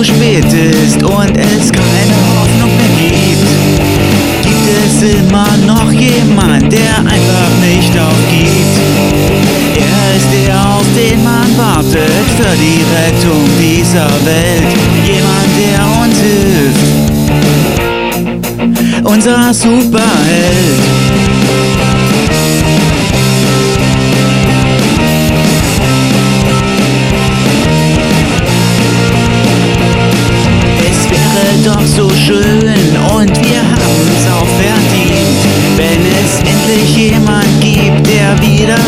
zu spät ist und es keine für die Rettung dieser Welt. Jemand, der uns hilft. Unser Superheld. doch so schön und wir haben's auch verdient, wenn es endlich jemand gibt, der wieder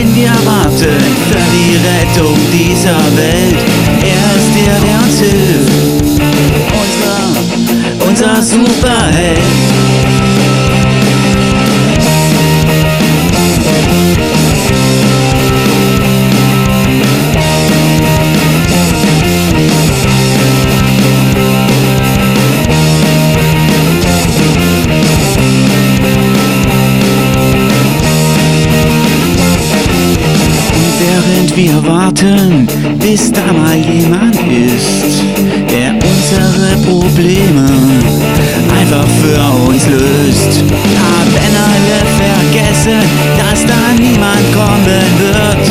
den wir warten für die Rettung dieser Welt. Er ist der, der uns hilft. und wir warten, bis da mal jemand ist, der unsere Probleme einfach für uns löst. Haben alle vergessen, dass da niemand kommen wird.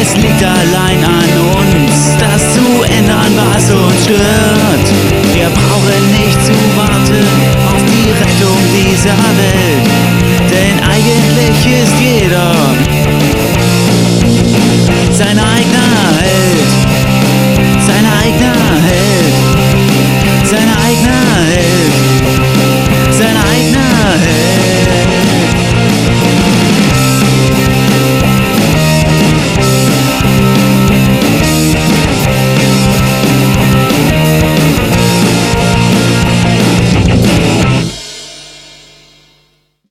Es liegt allein an uns, das zu ändern, was uns stört. Wir brauchen nicht zu warten auf die Rettung dieser Welt.